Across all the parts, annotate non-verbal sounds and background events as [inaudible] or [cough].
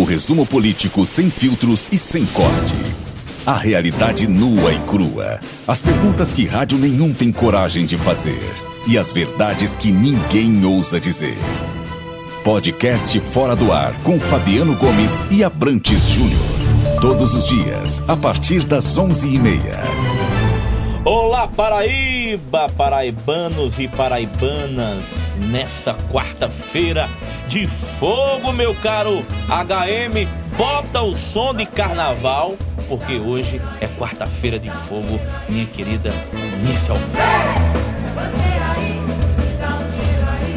O resumo político sem filtros e sem corte. A realidade nua e crua. As perguntas que rádio nenhum tem coragem de fazer. E as verdades que ninguém ousa dizer. Podcast Fora do Ar com Fabiano Gomes e Abrantes Júnior. Todos os dias, a partir das 11h30. Olá, Paraíba, paraibanos e paraibanas. Nessa quarta-feira de fogo, meu caro HM, bota o som de carnaval, porque hoje é quarta-feira de fogo, minha querida Nícia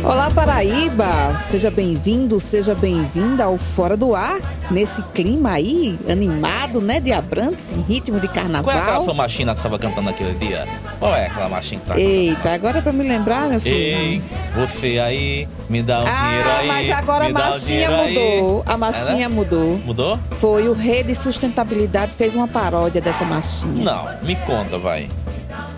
Olá, Paraíba! Seja bem-vindo, seja bem-vinda ao Fora do Ar, nesse clima aí, animado, né, de Abrantes, em ritmo de carnaval. Qual é aquela sua machinha que você estava cantando naquele dia? Qual é aquela machinha que tá Eita, agora é pra me lembrar, meu filho. Ei, você aí, me dá um ah, dinheiro aí. mas agora a dá um machinha dinheiro aí. mudou. A machinha É, né? mudou. Mudou? Foi o Rede Sustentabilidade fez uma paródia dessa machinha. Não, me conta, vai.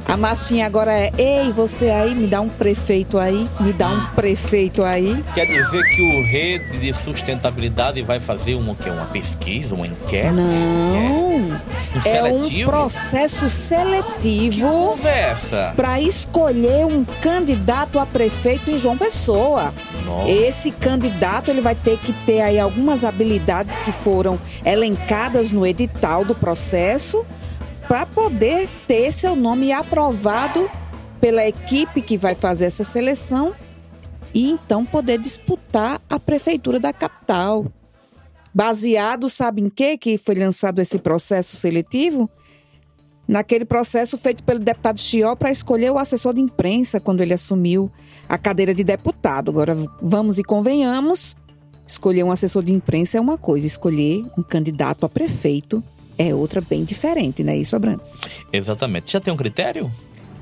A machinha agora é: Ei, você aí, me dá um prefeito aí, me dá um prefeito aí. Quer dizer que o rede de sustentabilidade vai fazer uma, o quê? uma pesquisa, uma enquete? Não. Um É um seletivo? processo Que seletivo conversa! para escolher um candidato a prefeito em João Pessoa. Nossa. Esse candidato ele vai ter que ter aí algumas habilidades que foram elencadas no edital do processo para poder ter seu nome aprovado pela equipe que vai fazer essa seleção e então poder disputar a prefeitura da capital. Baseado, sabe em quê que foi lançado esse processo seletivo? naquele processo feito pelo deputado Chió para escolher o assessor de imprensa quando ele assumiu a cadeira de deputado. Agora, vamos e convenhamos, escolher um assessor de imprensa é uma coisa, escolher um candidato a prefeito é outra bem diferente, não é isso, Abrantes? Exatamente. Já tem um critério?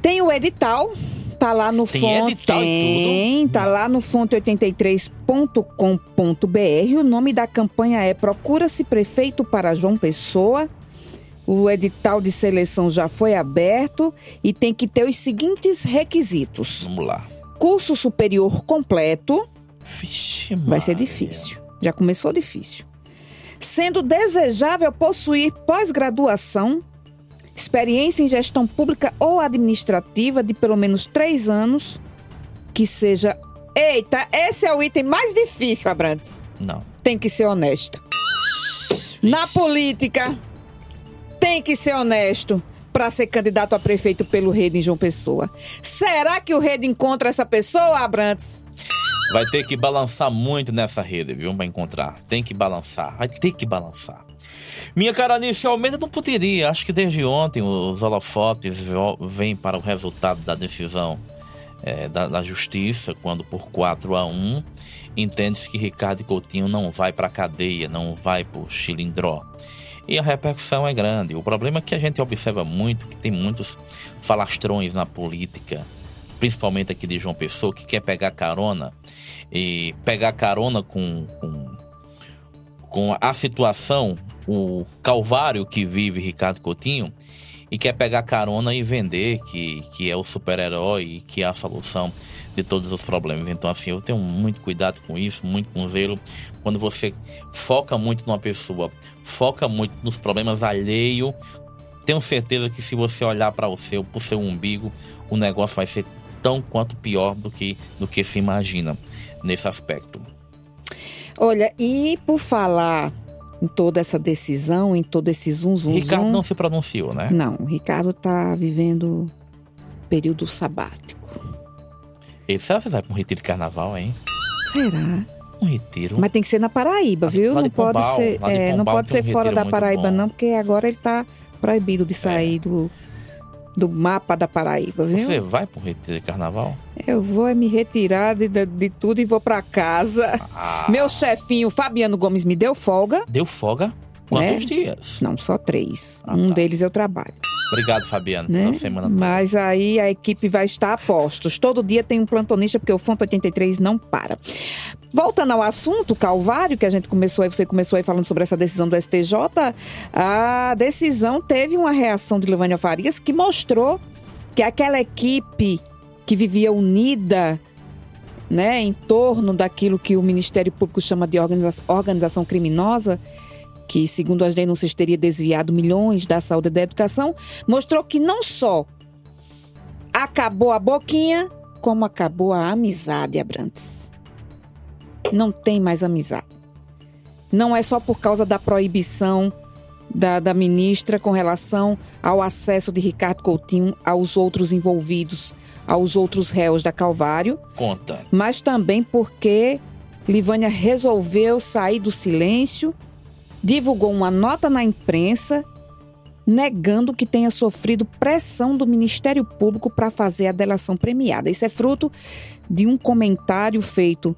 Tem o edital, tá lá no Tem fonte. edital e Tem, tá lá no fonte83.com.br. O nome da campanha é Procura-se Prefeito para João Pessoa. O edital de seleção já foi aberto e tem que ter os seguintes requisitos: Vamos lá. curso superior completo, Vixe, vai ser difícil. Já começou difícil. Sendo desejável possuir pós-graduação, experiência em gestão pública ou administrativa de pelo menos três anos, que seja. Eita, esse é o item mais difícil, Abrantes. Não. Tem que ser honesto. Na política, tem que ser honesto para ser candidato a prefeito pelo Rede em João Pessoa. Será que o Rede encontra essa pessoa, Abrantes? Vai ter que balançar muito nessa rede, viu? Pra encontrar. Tem que balançar. Vai ter que balançar. Minha cara Nícia Almeida não poderia. Acho que desde ontem os holofotes vêm para o resultado da decisão eh, da, da justiça, quando por 4 a 1 entende-se que Ricardo Coutinho não vai para cadeia, não vai por chilindró. E a repercussão é grande. O problema é que a gente observa muito que tem muitos falastrões na política, principalmente aqui de João Pessoa, que quer pegar carona e pegar carona com, com, com a situação, o calvário que vive Ricardo Coutinho, e quer pegar carona e vender que, que é o super-herói e que é a solução de todos os problemas. Então, assim, eu tenho muito cuidado com isso, muito com zelo. Quando você foca muito numa pessoa, foca muito nos problemas alheios, tenho certeza que se você olhar para o seu, para o seu umbigo, o negócio vai ser tão quanto pior do que, do que se imagina nesse aspecto. Olha, e por falar em toda essa decisão, em todo esse zum zum Ricardo zum, não se pronunciou, né? Não, o Ricardo tá vivendo período sabático. E será que você vai para um retiro de carnaval, hein? Será? Um retiro. Mas tem que ser na Paraíba, Lá viu? de Não pode ser, é, não pode um ser fora da Paraíba bom. não, porque agora ele tá proibido de sair do, do mapa da Paraíba, viu? Você vai para um retiro de carnaval? Eu vou é me retirar de, de, de tudo e vou pra casa. Ah, Meu chefinho Fabiano Gomes me deu folga. Deu folga? Quantos Né? dias? Não, só três. Ah, um tá. deles eu trabalho. Obrigado, Fabiano, né? pela semana toda. Mas aí a equipe vai estar a postos. Todo dia tem um plantonista, porque o Fonte 83 não para. Voltando ao assunto, Calvário, que a gente começou aí, você começou aí falando sobre essa decisão do STJ, a decisão teve uma reação de Levânia Farias que mostrou que aquela equipe que vivia unida né, em torno daquilo que o Ministério Público chama de organiza organização criminosa, que, segundo as denúncias, teria desviado milhões da saúde e da educação, mostrou que não só acabou a boquinha, como acabou a amizade, Abrantes. Não tem mais amizade. Não é só por causa da proibição da, da ministra com relação ao acesso de Ricardo Coutinho aos outros envolvidos, aos outros réus da Calvário. Conta. Mas também porque Livânia resolveu sair do silêncio, divulgou uma nota na imprensa negando que tenha sofrido pressão do Ministério Público para fazer a delação premiada. Isso é fruto de um comentário feito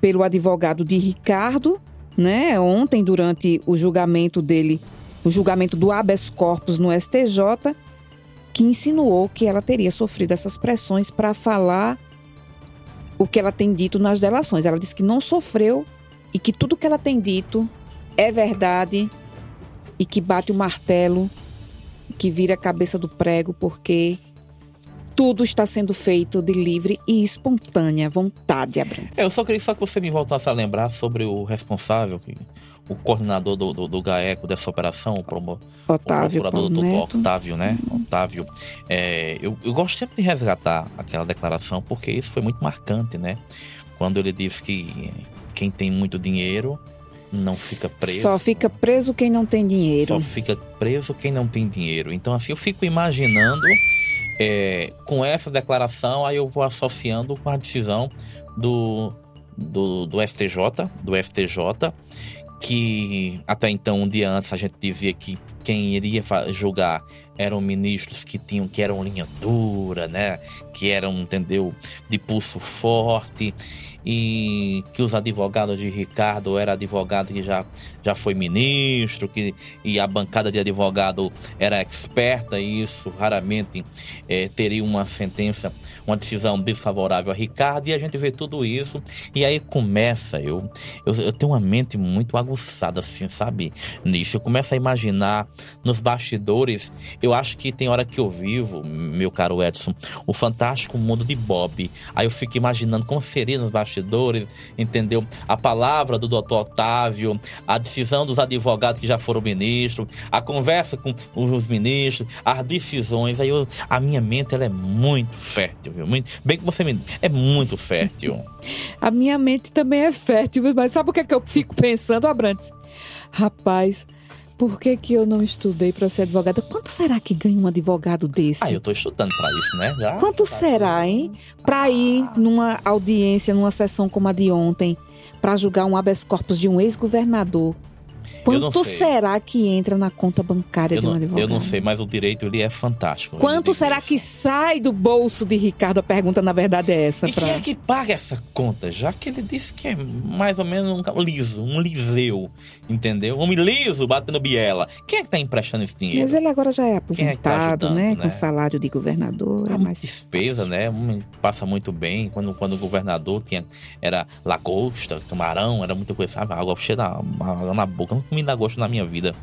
pelo advogado de Ricardo, né, ontem durante o julgamento dele, o julgamento do habeas corpus no STJ, que insinuou que ela teria sofrido essas pressões para falar o que ela tem dito nas delações. Ela disse que não sofreu e que tudo que ela tem dito é verdade e que bate o martelo que vira a cabeça do prego, porque tudo está sendo feito de livre e espontânea vontade, Abrantes. É, eu só queria só que você me voltasse a lembrar sobre o responsável, o coordenador do, do, do GAECO dessa operação, o, promo, Otávio o procurador do Otávio, né? Uhum. Otávio. É, eu, eu gosto sempre de resgatar aquela declaração, porque isso foi muito marcante, né? Quando ele disse que quem tem muito dinheiro não fica preso. Só fica preso quem não tem dinheiro. Só fica preso quem não tem dinheiro. Então, assim, eu fico imaginando é, com essa declaração, aí eu vou associando com a decisão do, do, do STJ, do STJ, que até então, um dia antes, a gente dizia que quem iria julgar eram ministros que tinham que eram linha dura, né? Que eram, entendeu, de pulso forte. E que os advogados de Ricardo era advogado que já, já foi ministro, que, e a bancada de advogado era experta e isso raramente é, teria uma sentença, uma decisão desfavorável a Ricardo, e a gente vê tudo isso, e aí começa, eu, eu, eu tenho uma mente muito aguçada, assim, sabe, nisso, eu começo a imaginar nos bastidores, eu acho que tem hora que eu vivo, meu caro Edson, o fantástico mundo de Bob, aí eu fico imaginando como seria nos bastidores entendeu? A palavra do doutor Otávio, a decisão dos advogados que já foram ministros, a conversa com os ministros, as decisões. Aí eu, a minha mente ela é muito fértil, viu? Muito, bem que você me é muito fértil. [laughs] a minha mente também é fértil, mas sabe o que é que eu fico pensando, Abrantes? Rapaz, por que, que eu não estudei para ser advogada? Quanto será que ganha um advogado desse? Ah, eu tô estudando para isso, né? Já Quanto tá será, hein? Para ir numa audiência, numa sessão como a de ontem, para julgar um habeas corpus de um ex-governador Quanto será que entra na conta bancária eu de um advogado? Eu não sei, mas o direito ele é fantástico. Quanto será isso. que sai do bolso de Ricardo? A pergunta, na verdade, é essa. E pra... quem é que paga essa conta? Já que ele disse que é mais ou menos um liso, um liseu, entendeu? Um liso batendo biela. Quem é que tá emprestando esse dinheiro? Mas ele agora já é aposentado, é tá ajudando, né? né? Com salário de governador. É mais despesa, fácil. né? Passa muito bem. Quando, quando o governador tinha, era lagosta, camarão, era muita coisa, sabe? Água cheia na, água na boca. Não me dá gosto na minha vida.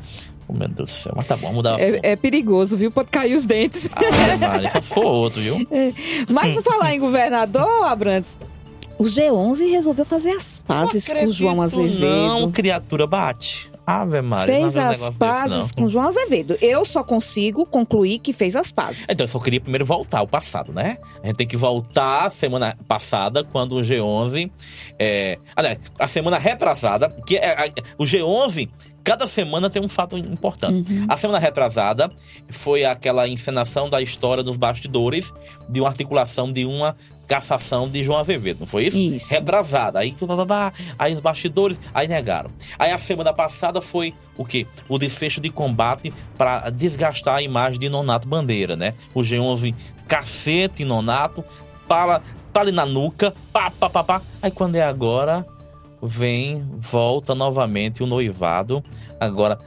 Oh, meu Deus do céu. Mas tá bom, mudar é, é perigoso, viu? Pode cair os dentes. Ah, Maria, se for outro, viu? [laughs] É. Mas por falar em governador, Abrantes, o G11 resolveu fazer as pazes com o João Azevedo. Não, criatura bate. Ave Maria, fez as pazes desse, com João Azevedo. Eu só consigo concluir que fez as pazes. Então, eu só queria primeiro voltar ao passado, né? A gente tem que voltar à semana passada, quando o G11. É... Aliás, a semana retrasada, que é, o G11 cada semana tem um fato importante. Uhum. A semana retrasada foi aquela encenação da história dos bastidores de uma articulação de uma cassação de João Azevedo, não foi isso? Isso. Rebrasada. Aí, aí os bastidores, aí negaram. Aí a semana passada foi o quê? O desfecho de combate para desgastar a imagem de Nonato Bandeira, né? O G11 cacete Nonato, para ali na nuca, pá, pá, pá, pá. Aí quando é agora, vem, volta novamente o noivado, agora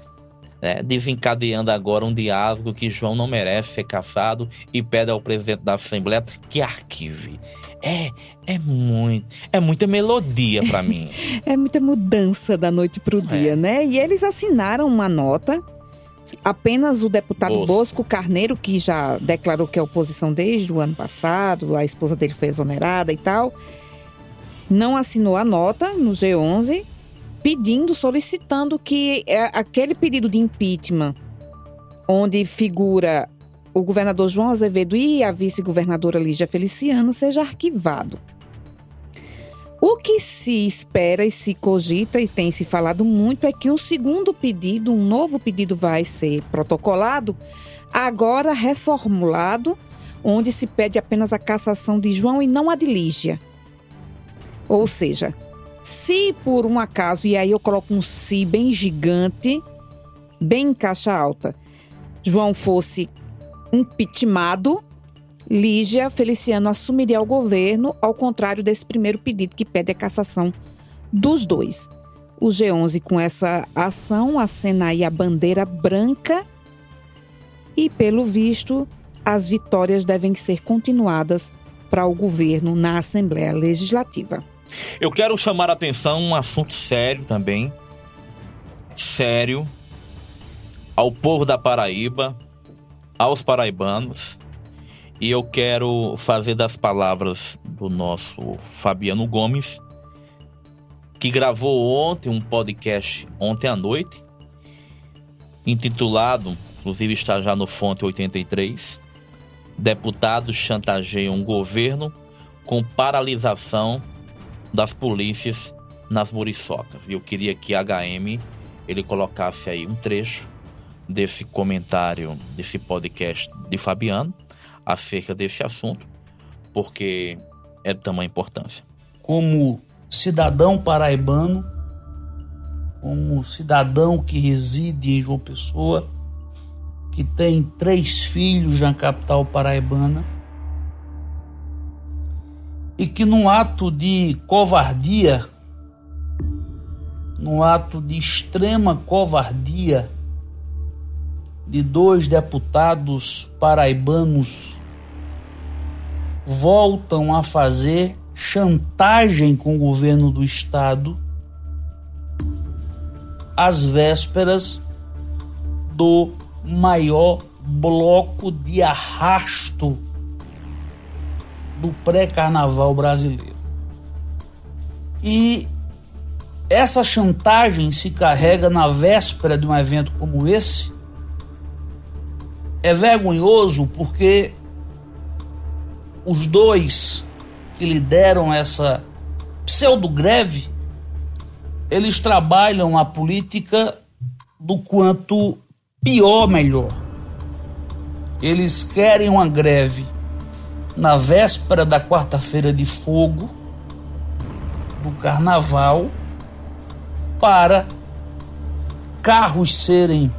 né, desencadeando agora um diálogo que João não merece ser caçado e pede ao presidente da Assembleia que arquive. É, é muito, é muita melodia para mim. [laughs] é muita mudança da noite pro dia, é. né? E eles assinaram uma nota apenas o deputado Bosco. Bosco. Carneiro, que já declarou que é oposição desde o ano passado, a esposa dele foi exonerada e tal, não assinou a nota no G11 pedindo, solicitando que é, aquele pedido de impeachment, onde figura o governador João Azevedo e a vice-governadora Lígia Feliciano, seja arquivado. O que se espera e se cogita e tem se falado muito é que o segundo pedido, um novo pedido, vai ser protocolado, agora reformulado, onde se pede apenas a cassação de João e não a de Lígia. Ou seja, se por um acaso, e aí eu coloco um se bem gigante, bem em caixa alta, João fosse impeachmentado, Lígia Feliciano assumiria o governo, ao contrário desse primeiro pedido que pede a cassação dos dois. O G11, com essa ação, acena aí a bandeira branca e, pelo visto, as vitórias devem ser continuadas para o governo na Assembleia Legislativa. Eu quero chamar a atenção um assunto sério também. Sério. Ao povo da Paraíba, aos paraibanos. E eu quero fazer das palavras do nosso Fabiano Gomes, que gravou ontem um podcast ontem à noite, intitulado, inclusive está já no Fonte 83, Deputados chantageiam governo com paralisação das polícias nas muriçocas. E eu queria que a HM ele colocasse aí um trecho desse comentário, desse podcast de Fabiano acerca desse assunto, porque é de tamanha importância. Como cidadão paraibano, como cidadão que reside em João Pessoa, que tem três filhos na capital paraibana, e que num ato de covardia, num ato de extrema covardia de dois deputados paraibanos voltam a fazer chantagem com o governo do estado às vésperas do maior bloco de arrasto do pré-carnaval brasileiro. E essa chantagem se carrega na véspera de um evento como esse. É vergonhoso porque os dois que lideram essa pseudo-greve, eles trabalham a política do quanto pior melhor. Eles querem uma greve na véspera da quarta-feira de fogo do carnaval para carros serem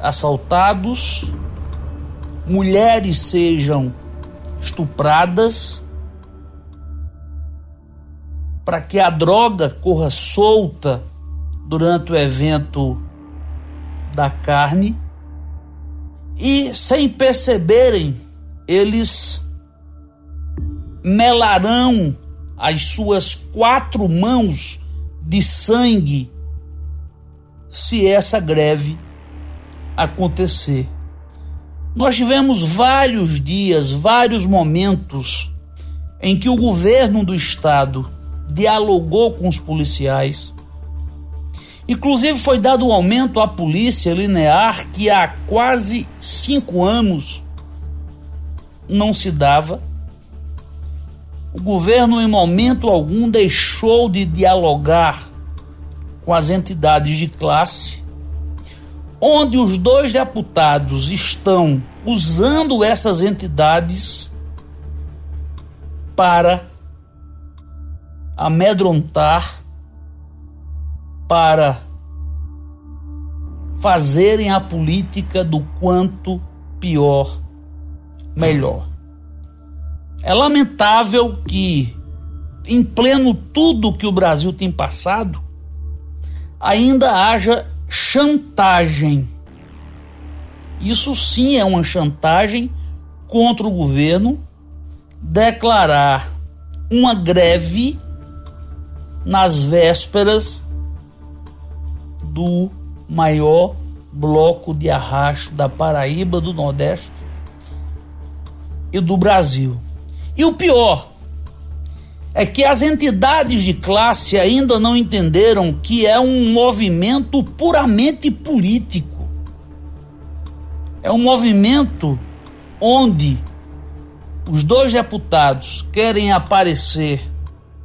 assaltados, mulheres sejam estupradas, para que a droga corra solta durante o evento da carne. E sem perceberem eles melarão as suas quatro mãos de sangue se essa greve acontecer. Nós tivemos vários dias, vários momentos em que o governo do estado dialogou com os policiais. Inclusive foi dado um aumento à polícia linear que há quase cinco anos não se dava o governo, em momento algum, deixou de dialogar com as entidades de classe, onde os dois deputados estão usando essas entidades para amedrontar, para fazerem a política do quanto pior, melhor. É lamentável que, em pleno tudo que o Brasil tem passado, ainda haja chantagem. Isso sim é uma chantagem contra o governo declarar uma greve nas vésperas do maior bloco de arrasto da Paraíba, do Nordeste e do Brasil. E o pior é que as entidades de classe ainda não entenderam que é um movimento puramente político. É um movimento onde os dois deputados querem aparecer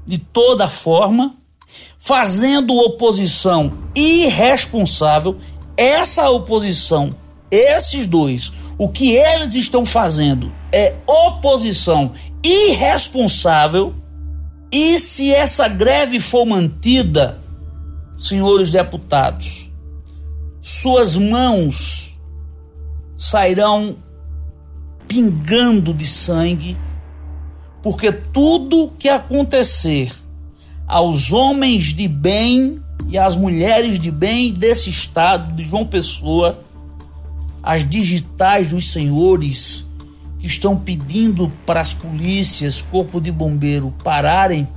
de toda forma, fazendo oposição irresponsável. Essa oposição, esses dois, o que eles estão fazendo é oposição irresponsável. E se essa greve for mantida, senhores deputados, suas mãos sairão pingando de sangue, porque tudo que acontecer aos homens de bem e às mulheres de bem desse estado de João Pessoa, as digitais dos senhores que estão pedindo para as polícias, corpo de bombeiro pararem,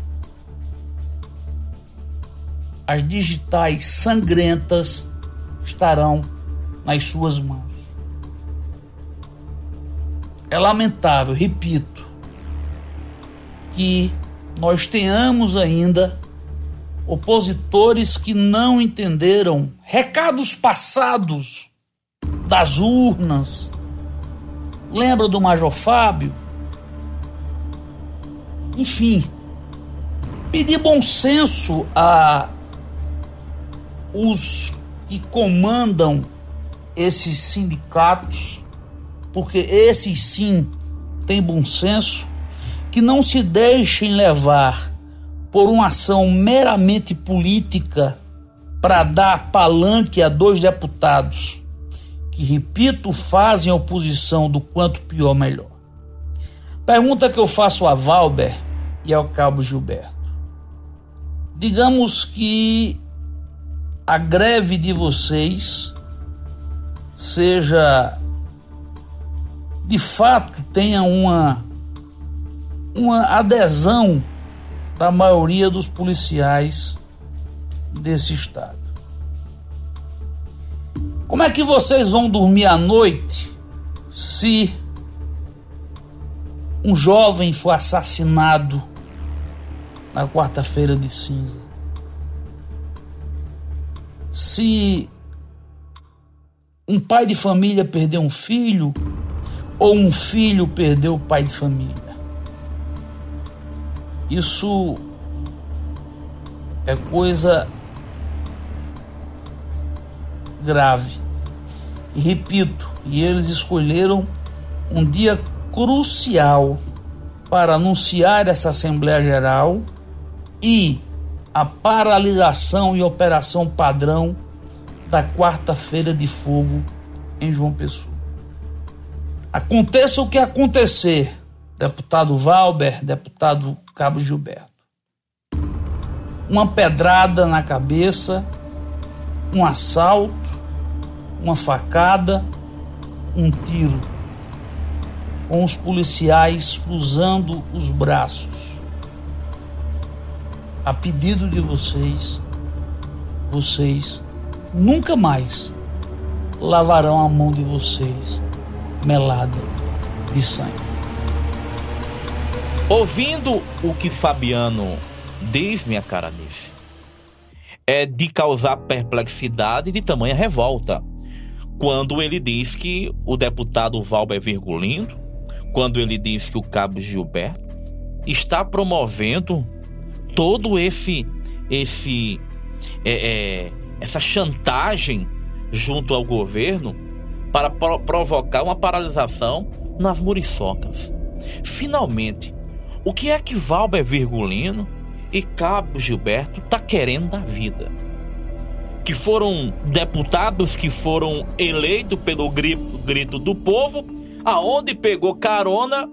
as digitais sangrentas estarão nas suas mãos. É lamentável, repito, que nós tenhamos ainda opositores que não entenderam recados passados das urnas. Lembra do Major Fábio? Enfim, pedir bom senso a os que comandam esses sindicatos porque esses sim têm bom senso, que não se deixem levar por uma ação meramente política para dar palanque a dois deputados que, repito, fazem oposição do quanto pior melhor. Pergunta que eu faço a Valber e ao Cabo Gilberto. Digamos que a greve de vocês seja de fato tenha uma, uma adesão da maioria dos policiais desse estado. Como é que vocês vão dormir à noite se um jovem for assassinado na quarta-feira de cinza? Se um pai de família perder um filho ou um filho perdeu o pai de família. Isso é coisa grave. E repito, e eles escolheram um dia crucial para anunciar essa Assembleia Geral e a paralisação e operação padrão da quarta-feira de fogo em João Pessoa. Aconteça o que acontecer, deputado Valber, deputado Cabo Gilberto. Uma pedrada na cabeça, um assalto, uma facada, um tiro. Com os policiais cruzando os braços. A pedido de vocês, vocês nunca mais lavarão a mão de vocês melada de sangue. Ouvindo o que Fabiano diz, minha cara nisso, é de causar perplexidade de tamanha revolta. Quando ele diz que o deputado Valber Virgulino, quando ele diz que o cabo Gilberto está promovendo todo esse esse é, é, essa chantagem junto ao governo para pro provocar uma paralisação nas muriçocas. Finalmente, o que é que Valber Virgulino e Cabo Gilberto tá querendo da vida? Que foram deputados que foram eleitos pelo grito, grito do povo, aonde pegou carona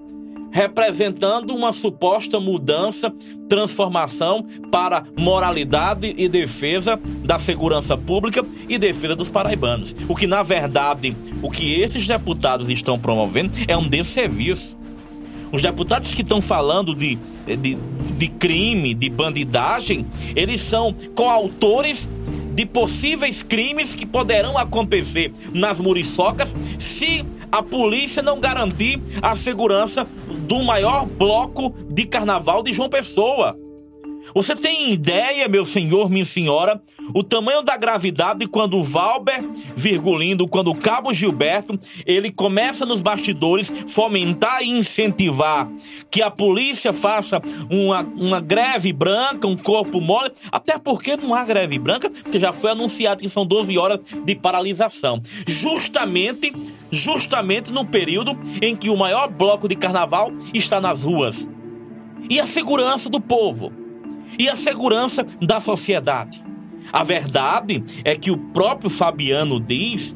representando uma suposta mudança, transformação para moralidade e defesa da segurança pública e defesa dos paraibanos. O que, na verdade, o que esses deputados estão promovendo é um desserviço. Os deputados que estão falando de, de, de crime, de bandidagem, eles são coautores de possíveis crimes que poderão acontecer nas muriçocas se a polícia não garantir a segurança do maior bloco de carnaval de João Pessoa. Você tem ideia, meu senhor, minha senhora, o tamanho da gravidade quando o Valber, virgulindo, quando o Cabo Gilberto, ele começa nos bastidores fomentar e incentivar que a polícia faça uma, uma greve branca, um corpo mole, até porque não há greve branca, porque já foi anunciado que são 12 horas de paralisação. Justamente, justamente no período em que o maior bloco de carnaval está nas ruas. E a segurança do povo e a segurança da sociedade. A verdade é que o próprio Fabiano diz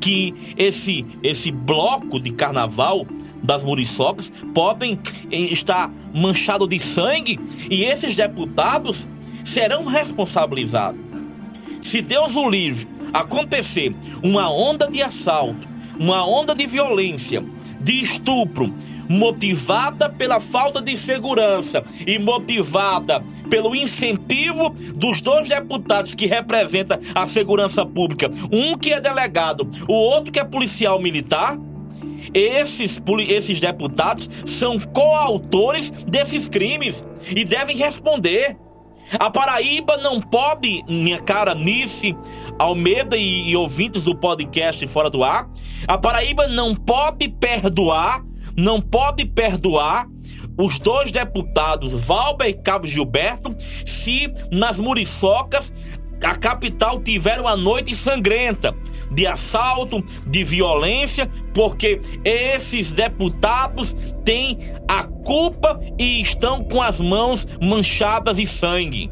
que esse, esse bloco de carnaval das muriçocas podem estar manchado de sangue e esses deputados serão responsabilizados. Se Deus o livre acontecer uma onda de assalto, uma onda de violência, de estupro, motivada pela falta de segurança e motivada pelo incentivo dos dois deputados que representam a segurança pública, um que é delegado, o outro que é policial militar, esses, esses deputados são coautores desses crimes e devem responder. A Paraíba não pode, minha cara Nice, Almeida e, e ouvintes do podcast Fora do Ar, a Paraíba não pode perdoar não pode perdoar os dois deputados Valber e Cabo Gilberto se nas muriçocas a capital tiver uma noite sangrenta de assalto, de violência, porque esses deputados têm a culpa e estão com as mãos manchadas de sangue.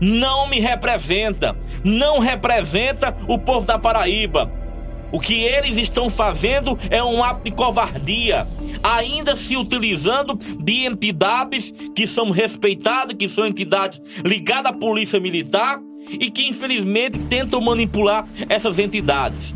Não me representa, não representa o povo da Paraíba o que eles estão fazendo é um ato de covardia, ainda se utilizando de entidades que são respeitadas, que são entidades ligadas à polícia militar e que infelizmente tentam manipular essas entidades.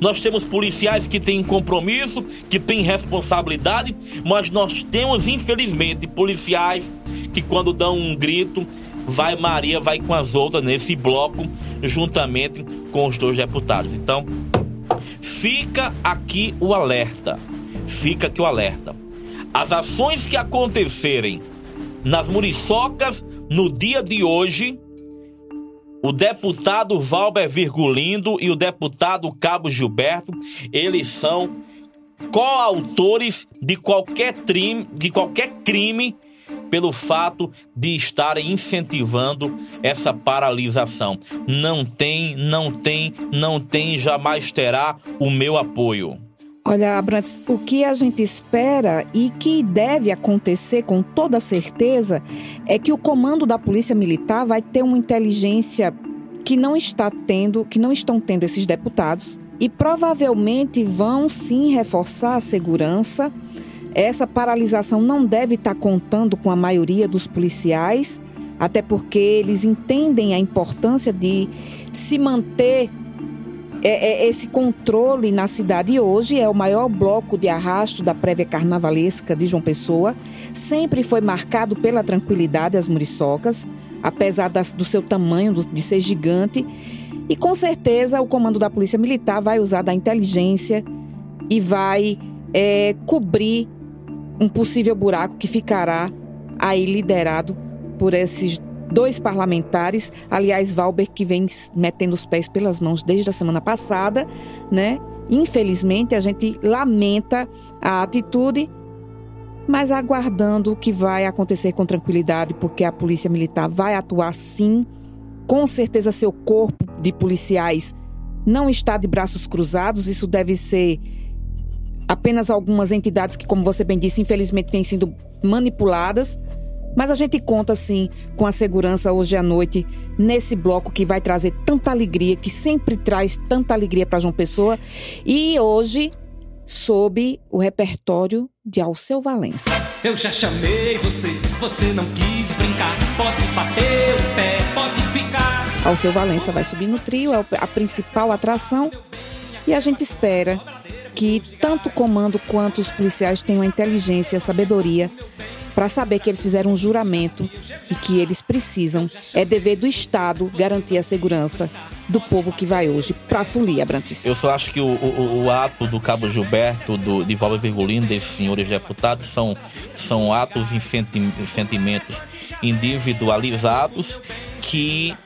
Nós temos policiais que têm compromisso, que têm responsabilidade, mas nós temos infelizmente policiais que quando dão um grito vai Maria, vai com as outras nesse bloco, juntamente com os dois deputados. Então, fica aqui o alerta. Fica aqui o alerta. As ações que acontecerem nas muriçocas no dia de hoje, o deputado Valber Virgulindo e o deputado Cabo Gilberto, eles são coautores de qualquer crime, de qualquer crime pelo fato de estarem incentivando essa paralisação. Não tem, não tem, não tem, jamais terá o meu apoio. Olha, Abrantes, o que a gente espera e que deve acontecer com toda certeza é que o comando da Polícia Militar vai ter uma inteligência que não está tendo, que não estão tendo esses deputados e provavelmente vão sim reforçar a segurança essa paralisação não deve estar contando com a maioria dos policiais, até porque eles entendem a importância de se manter é, é, esse controle na cidade hoje é o maior bloco de arrasto da prévia carnavalesca de João Pessoa. Sempre foi marcado pela tranquilidade as muriçocas, apesar das, do seu tamanho, do, de ser gigante. E com certeza o comando da Polícia Militar vai usar da inteligência e vai é, cobrir um possível buraco que ficará aí liderado por esses dois parlamentares, aliás, Valber que vem metendo os pés pelas mãos desde a semana passada, né? Infelizmente, a gente lamenta a atitude, mas aguardando o que vai acontecer com tranquilidade, porque a Polícia Militar vai atuar sim. Com certeza, seu corpo de policiais não está de braços cruzados, isso deve ser apenas algumas entidades que, como você bem disse, infelizmente têm sido manipuladas. Mas a gente conta, sim, com a segurança hoje à noite, nesse bloco que vai trazer tanta alegria, que sempre traz tanta alegria para João Pessoa. E hoje, sob o repertório de Alceu Valença. Eu já chamei você, você não quis brincar. Pode bater o pé, pode ficar. Alceu Valença vai subir no trio, é a principal atração. E a gente espera que tanto o comando quanto os policiais tenham a inteligência e a sabedoria para saber que eles fizeram um juramento e que eles precisam, é dever do Estado garantir a segurança do povo que vai hoje para a folia, Brantes. Eu só acho que o, o, o ato do Cabo Gilberto, do, de Valber Virgulino, desses senhores deputados, são, são atos e senti sentimentos individualizados que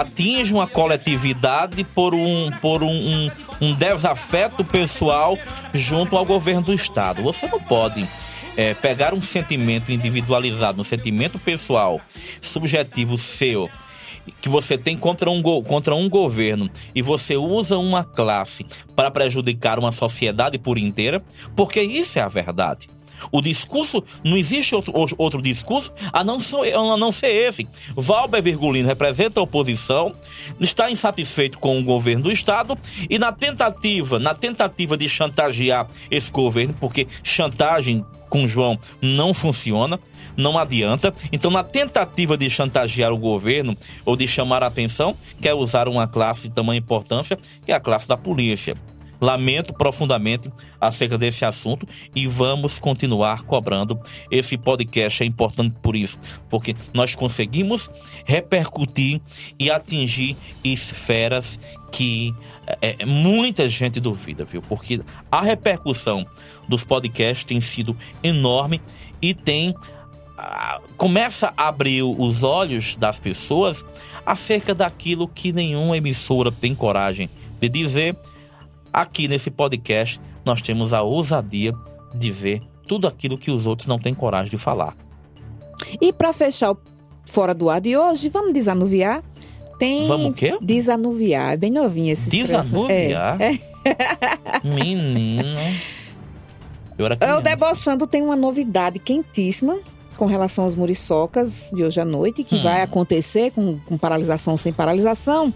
atingem a coletividade por um, por um, um, um desafeto pessoal junto ao governo do Estado. Você não pode é, pegar um sentimento individualizado, um sentimento pessoal, subjetivo seu, que você tem contra um, contra um governo e você usa uma classe para prejudicar uma sociedade por inteira, porque isso é a verdade. O discurso, não existe outro, outro discurso a não, ser, a não ser esse. Valber Virgulino representa a oposição, está insatisfeito com o governo do Estado e na tentativa, na tentativa de chantagear esse governo, porque chantagem com João não funciona, não adianta. Então, na tentativa de chantagear o governo ou de chamar a atenção, quer usar uma classe de tamanha importância, que é a classe da polícia. Lamento profundamente acerca desse assunto e vamos continuar cobrando. Esse podcast é importante por isso, porque nós conseguimos repercutir e atingir esferas que é, é, muita gente duvida, viu? Porque a repercussão dos podcasts tem sido enorme e tem começa a abrir os olhos das pessoas acerca daquilo que nenhuma emissora tem coragem de dizer Aqui nesse podcast, nós temos a ousadia de dizer tudo aquilo que os outros não têm coragem de falar. E para fechar o Fora do Ar de hoje, vamos desanuviar? Tem. Vamos o quê? Desanuviar. É bem novinho esse Desanuviar? É. [laughs] Menino. Eu, era Debochando tem uma novidade quentíssima com relação aos muriçocas de hoje à noite, que hum. vai acontecer com, com paralisação ou sem paralisação.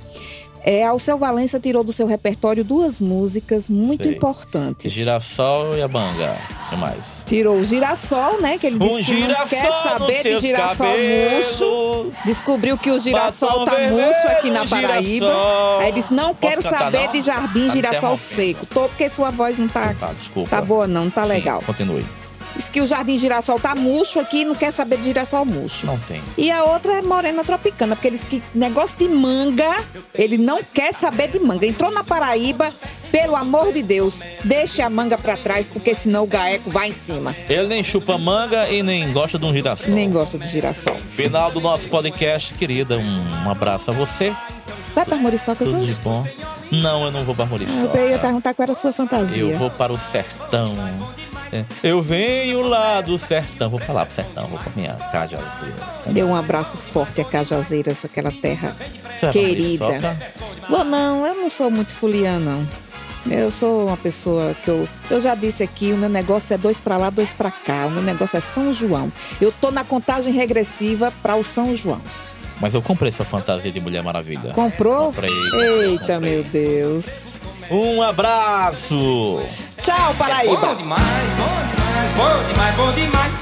É, Alceu Valença tirou do seu repertório duas músicas muito Sei. importantes. Girassol e a Banga. O que mais? Tirou o Girassol, né? Que ele disse um que não quer saber de girassol cabelos, murcho. Descobriu que o girassol tá murcho aqui na Paraíba. Girassol. Aí disse, não quero cantar, saber não? de jardim tá girassol seco. Tô porque sua voz não tá, tá, desculpa. tá boa não, não tá Sim, legal. Continue. Diz que o Jardim Girassol tá murcho aqui não quer saber de girassol murcho. Não tem. E a outra é Morena Tropicana, porque eles que negócio de manga, ele não quer saber de manga. Entrou na Paraíba, pelo amor de Deus, deixe a manga para trás, porque senão o gaeco vai em cima. Ele nem chupa manga e nem gosta de um girassol. Nem gosta de girassol. Final do nosso podcast, querida. Um abraço a você. Vai para Moriçocas Tudo hoje? de bom. Não, eu não vou para Moriçoca. Eu ia perguntar qual era a sua fantasia. Eu vou para o sertão. É. Eu venho lá do sertão. Vou falar pro sertão, vou pra minha Cajazeiras. Dê um abraço forte a Cajazeiras, aquela terra querida. Vou não, eu não sou muito fuliana, não. Eu sou uma pessoa que eu, eu já disse aqui, o meu negócio é dois para lá, dois para cá. O meu negócio é São João. Eu tô na contagem regressiva para o São João. Mas eu comprei essa fantasia de Mulher Maravilha. Comprou? Comprei. Eita, comprei. meu Deus. Um abraço. Tchau, Paraíba. É bom demais, bom demais, bom demais, bom demais.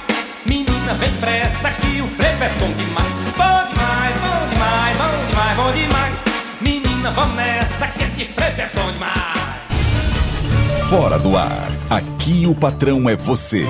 Menina, vem pressa que o frevo é bom demais. Bom demais, bom demais, bom demais, bom demais. Menina, vamos nessa que esse frevo é bom demais. Fora do ar. Aqui o patrão é você.